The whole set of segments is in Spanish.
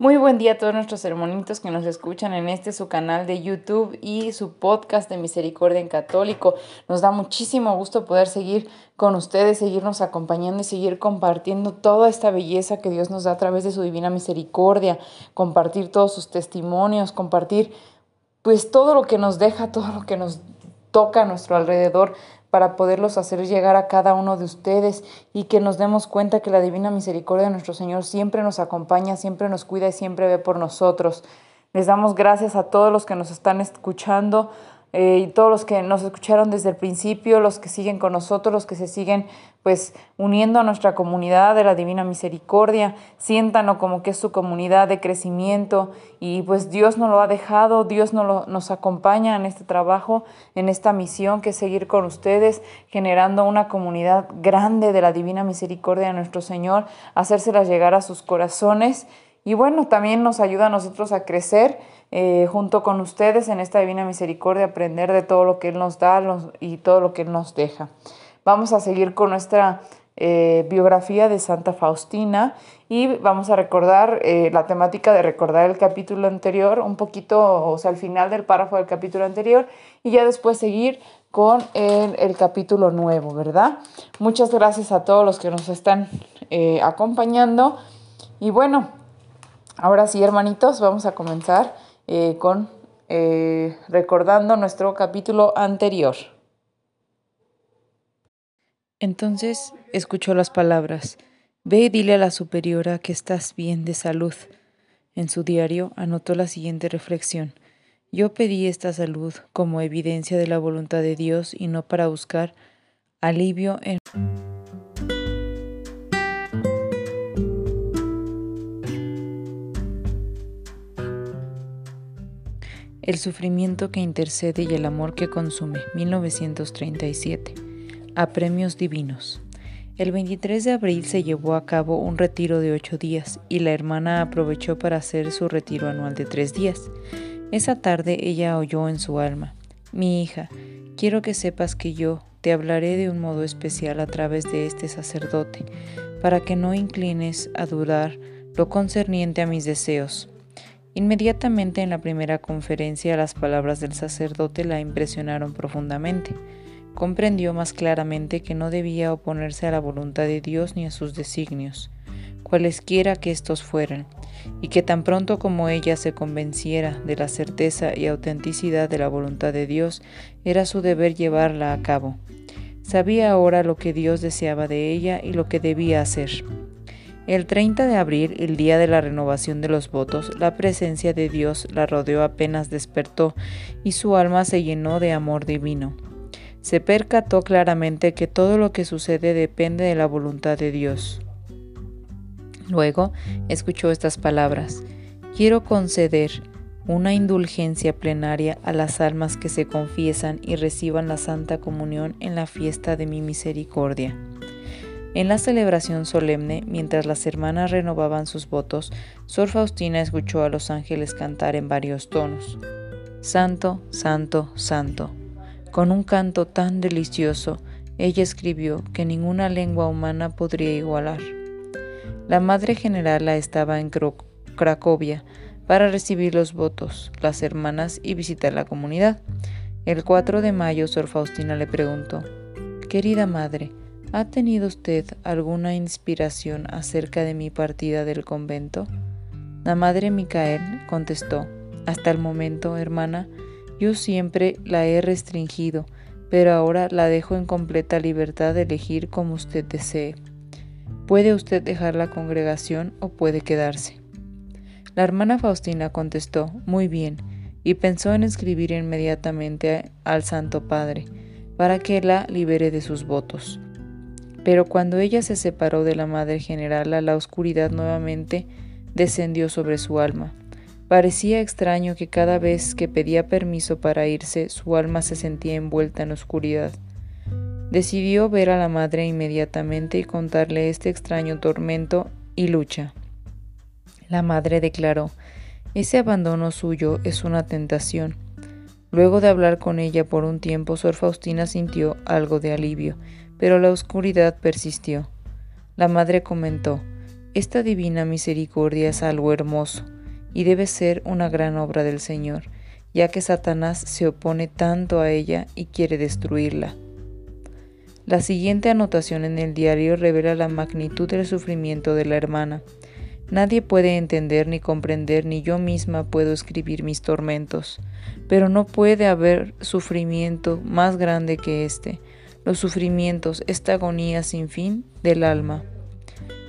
Muy buen día a todos nuestros hermanitos que nos escuchan en este su canal de YouTube y su podcast de Misericordia en Católico. Nos da muchísimo gusto poder seguir con ustedes, seguirnos acompañando y seguir compartiendo toda esta belleza que Dios nos da a través de su divina misericordia, compartir todos sus testimonios, compartir pues todo lo que nos deja, todo lo que nos toca a nuestro alrededor para poderlos hacer llegar a cada uno de ustedes y que nos demos cuenta que la divina misericordia de nuestro Señor siempre nos acompaña, siempre nos cuida y siempre ve por nosotros. Les damos gracias a todos los que nos están escuchando, eh, y todos los que nos escucharon desde el principio, los que siguen con nosotros, los que se siguen pues uniendo a nuestra comunidad de la Divina Misericordia, siéntanlo como que es su comunidad de crecimiento y pues Dios nos lo ha dejado, Dios nos, nos acompaña en este trabajo, en esta misión que es seguir con ustedes, generando una comunidad grande de la Divina Misericordia de nuestro Señor, hacérselas llegar a sus corazones y bueno, también nos ayuda a nosotros a crecer eh, junto con ustedes en esta divina misericordia, aprender de todo lo que Él nos da y todo lo que Él nos deja. Vamos a seguir con nuestra eh, biografía de Santa Faustina y vamos a recordar eh, la temática de recordar el capítulo anterior, un poquito, o sea, al final del párrafo del capítulo anterior y ya después seguir con el, el capítulo nuevo, ¿verdad? Muchas gracias a todos los que nos están acompañando y bueno, ahora sí, hermanitos, vamos a comenzar eh, con eh, recordando nuestro capítulo anterior. Entonces escuchó las palabras, Ve y dile a la superiora que estás bien de salud. En su diario anotó la siguiente reflexión. Yo pedí esta salud como evidencia de la voluntad de Dios y no para buscar alivio en... El sufrimiento que intercede y el amor que consume. 1937. A premios divinos. El 23 de abril se llevó a cabo un retiro de ocho días y la hermana aprovechó para hacer su retiro anual de tres días. Esa tarde ella oyó en su alma, Mi hija, quiero que sepas que yo te hablaré de un modo especial a través de este sacerdote, para que no inclines a dudar lo concerniente a mis deseos, Inmediatamente en la primera conferencia las palabras del sacerdote la impresionaron profundamente. Comprendió más claramente que no debía oponerse a la voluntad de Dios ni a sus designios, cualesquiera que éstos fueran, y que tan pronto como ella se convenciera de la certeza y autenticidad de la voluntad de Dios, era su deber llevarla a cabo. Sabía ahora lo que Dios deseaba de ella y lo que debía hacer. El 30 de abril, el día de la renovación de los votos, la presencia de Dios la rodeó apenas despertó y su alma se llenó de amor divino. Se percató claramente que todo lo que sucede depende de la voluntad de Dios. Luego escuchó estas palabras, quiero conceder una indulgencia plenaria a las almas que se confiesan y reciban la Santa Comunión en la fiesta de mi misericordia. En la celebración solemne, mientras las hermanas renovaban sus votos, Sor Faustina escuchó a los ángeles cantar en varios tonos. Santo, santo, santo. Con un canto tan delicioso, ella escribió que ninguna lengua humana podría igualar. La Madre Generala estaba en Cracovia para recibir los votos, las hermanas y visitar la comunidad. El 4 de mayo, Sor Faustina le preguntó, Querida Madre, ¿Ha tenido usted alguna inspiración acerca de mi partida del convento? La madre Micael contestó, Hasta el momento, hermana, yo siempre la he restringido, pero ahora la dejo en completa libertad de elegir como usted desee. Puede usted dejar la congregación o puede quedarse. La hermana Faustina contestó, Muy bien, y pensó en escribir inmediatamente al Santo Padre, para que la libere de sus votos. Pero cuando ella se separó de la Madre General, la oscuridad nuevamente descendió sobre su alma. Parecía extraño que cada vez que pedía permiso para irse, su alma se sentía envuelta en oscuridad. Decidió ver a la madre inmediatamente y contarle este extraño tormento y lucha. La madre declaró, ese abandono suyo es una tentación. Luego de hablar con ella por un tiempo, Sor Faustina sintió algo de alivio, pero la oscuridad persistió. La madre comentó, Esta divina misericordia es algo hermoso, y debe ser una gran obra del Señor, ya que Satanás se opone tanto a ella y quiere destruirla. La siguiente anotación en el diario revela la magnitud del sufrimiento de la hermana. Nadie puede entender ni comprender, ni yo misma puedo escribir mis tormentos, pero no puede haber sufrimiento más grande que este, los sufrimientos, esta agonía sin fin del alma.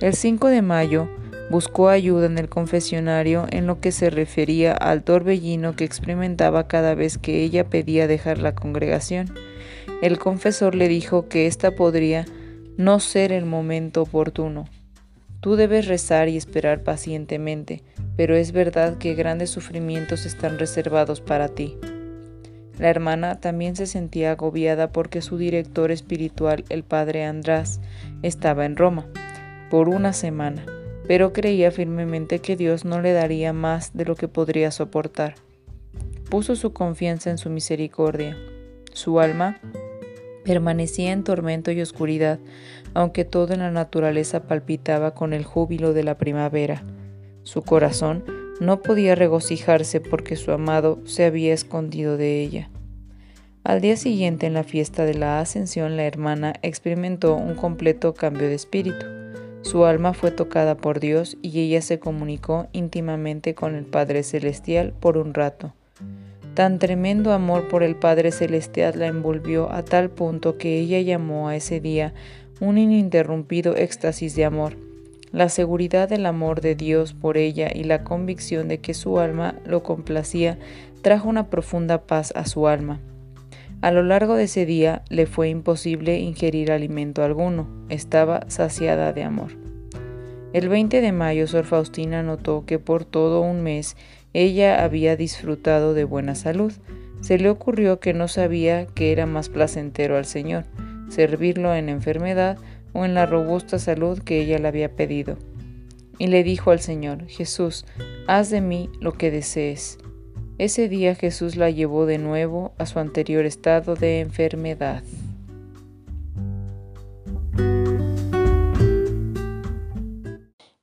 El 5 de mayo buscó ayuda en el confesionario en lo que se refería al torbellino que experimentaba cada vez que ella pedía dejar la congregación. El confesor le dijo que ésta podría no ser el momento oportuno. Tú debes rezar y esperar pacientemente, pero es verdad que grandes sufrimientos están reservados para ti. La hermana también se sentía agobiada porque su director espiritual, el padre András, estaba en Roma por una semana, pero creía firmemente que Dios no le daría más de lo que podría soportar. Puso su confianza en su misericordia. Su alma Permanecía en tormento y oscuridad, aunque todo en la naturaleza palpitaba con el júbilo de la primavera. Su corazón no podía regocijarse porque su amado se había escondido de ella. Al día siguiente, en la fiesta de la Ascensión, la hermana experimentó un completo cambio de espíritu. Su alma fue tocada por Dios y ella se comunicó íntimamente con el Padre Celestial por un rato. Tan tremendo amor por el Padre Celestial la envolvió a tal punto que ella llamó a ese día un ininterrumpido éxtasis de amor. La seguridad del amor de Dios por ella y la convicción de que su alma lo complacía trajo una profunda paz a su alma. A lo largo de ese día le fue imposible ingerir alimento alguno, estaba saciada de amor. El 20 de mayo Sor Faustina notó que por todo un mes ella había disfrutado de buena salud. Se le ocurrió que no sabía que era más placentero al Señor, servirlo en enfermedad o en la robusta salud que ella le había pedido. Y le dijo al Señor, Jesús, haz de mí lo que desees. Ese día Jesús la llevó de nuevo a su anterior estado de enfermedad.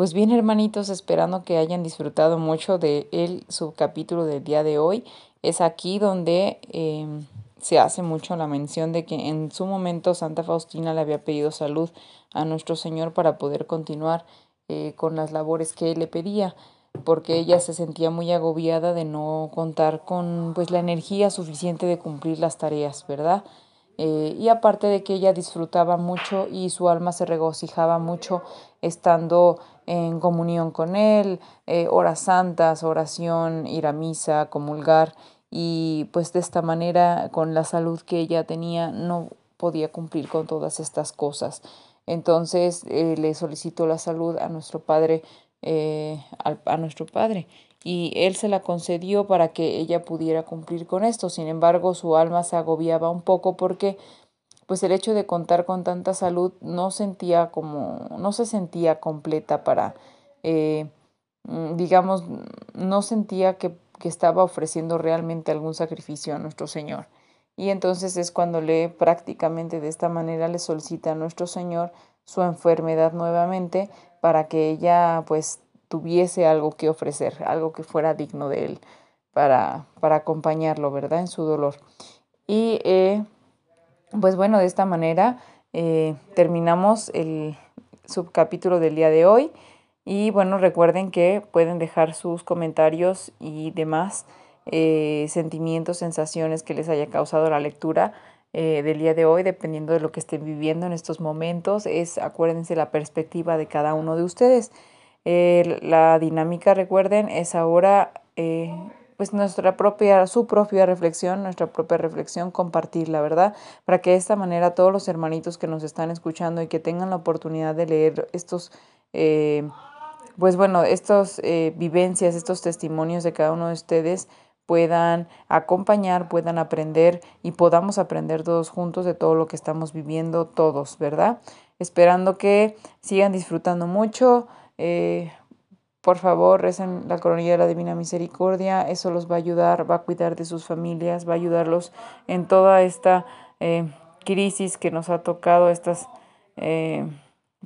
Pues bien, hermanitos, esperando que hayan disfrutado mucho de el subcapítulo del día de hoy. Es aquí donde em, se hace mucho la mención de que en su momento Santa Faustina le había pedido salud a nuestro Señor para poder continuar eh, con las labores que él le pedía porque ella se sentía muy agobiada de no contar con pues la energía suficiente de cumplir las tareas, ¿verdad? Eh, y aparte de que ella disfrutaba mucho y su alma se regocijaba mucho estando en comunión con Él, eh, horas santas, oración, ir a misa, comulgar y pues de esta manera con la salud que ella tenía no podía cumplir con todas estas cosas. Entonces eh, le solicitó la salud a nuestro Padre, a nuestro Padre y él se la concedió para que ella pudiera cumplir con esto. Sin embargo, su alma se agobiaba un poco porque pues el hecho de contar con tanta salud no sentía como, no se sentía completa para, eh, mm, digamos, no sentía que, que estaba ofreciendo realmente algún sacrificio a nuestro Señor. Y entonces es cuando le prácticamente de esta manera le solicita a nuestro Señor su enfermedad nuevamente para que ella pues tuviese algo que ofrecer, algo que fuera digno de él para, para acompañarlo, ¿verdad? En su dolor. Y eh, pues bueno, de esta manera eh, terminamos el subcapítulo del día de hoy. Y bueno, recuerden que pueden dejar sus comentarios y demás eh, sentimientos, sensaciones que les haya causado la lectura del día de hoy, dependiendo de lo que estén viviendo en estos momentos. Es, acuérdense, la perspectiva de cada uno de ustedes. Eh, la dinámica, recuerden, es ahora eh, pues nuestra propia, su propia reflexión, nuestra propia reflexión, compartirla, ¿verdad? Para que de esta manera todos los hermanitos que nos están escuchando y que tengan la oportunidad de leer estos, eh, pues bueno, estas eh, vivencias, estos testimonios de cada uno de ustedes puedan acompañar, puedan aprender y podamos aprender todos juntos de todo lo que estamos viviendo todos, ¿verdad? Esperando que sigan disfrutando mucho. Eh, por favor, recen la coronilla de la Divina Misericordia. Eso los va a ayudar, va a cuidar de sus familias, va a ayudarlos en toda esta eh, crisis que nos ha tocado, estas,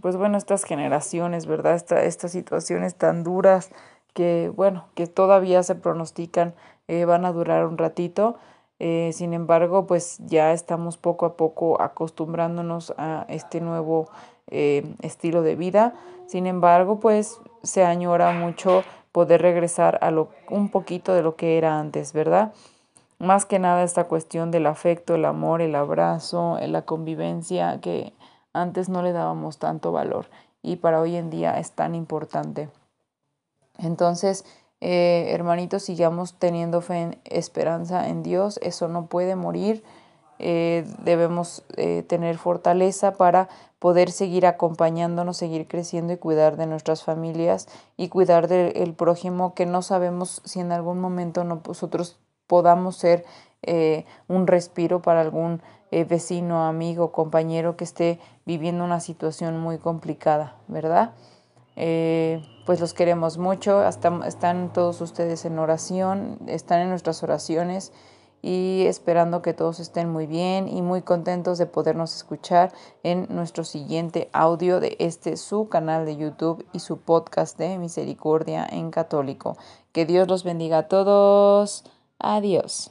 pues bueno, estas generaciones, ¿verdad? estas situaciones tan duras que, bueno, que todavía se pronostican eh, van a durar un ratito. Eh, sin embargo, pues ya estamos poco a poco acostumbrándonos a este nuevo eh, estilo de vida. Sin embargo, pues se añora mucho poder regresar a lo, un poquito de lo que era antes, ¿verdad? Más que nada esta cuestión del afecto, el amor, el abrazo, la convivencia que antes no le dábamos tanto valor y para hoy en día es tan importante. Entonces, eh, hermanitos, sigamos teniendo fe, esperanza en Dios, eso no puede morir. Eh, debemos eh, tener fortaleza para poder seguir acompañándonos, seguir creciendo y cuidar de nuestras familias y cuidar del prójimo que no sabemos si en algún momento nosotros podamos ser un respiro para algún vecino, amigo, compañero que esté viviendo una situación muy complicada, ¿verdad? Eh, pues los queremos mucho, están todos ustedes en oración, están en nuestras oraciones y esperando que todos estén muy bien y muy contentos de podernos escuchar en nuestro siguiente audio de este su canal de YouTube y su podcast de Misericordia en Católico. Que Dios los bendiga a todos. Adiós.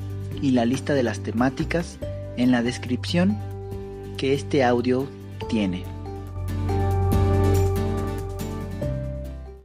y la lista de las temáticas en la descripción que este audio tiene.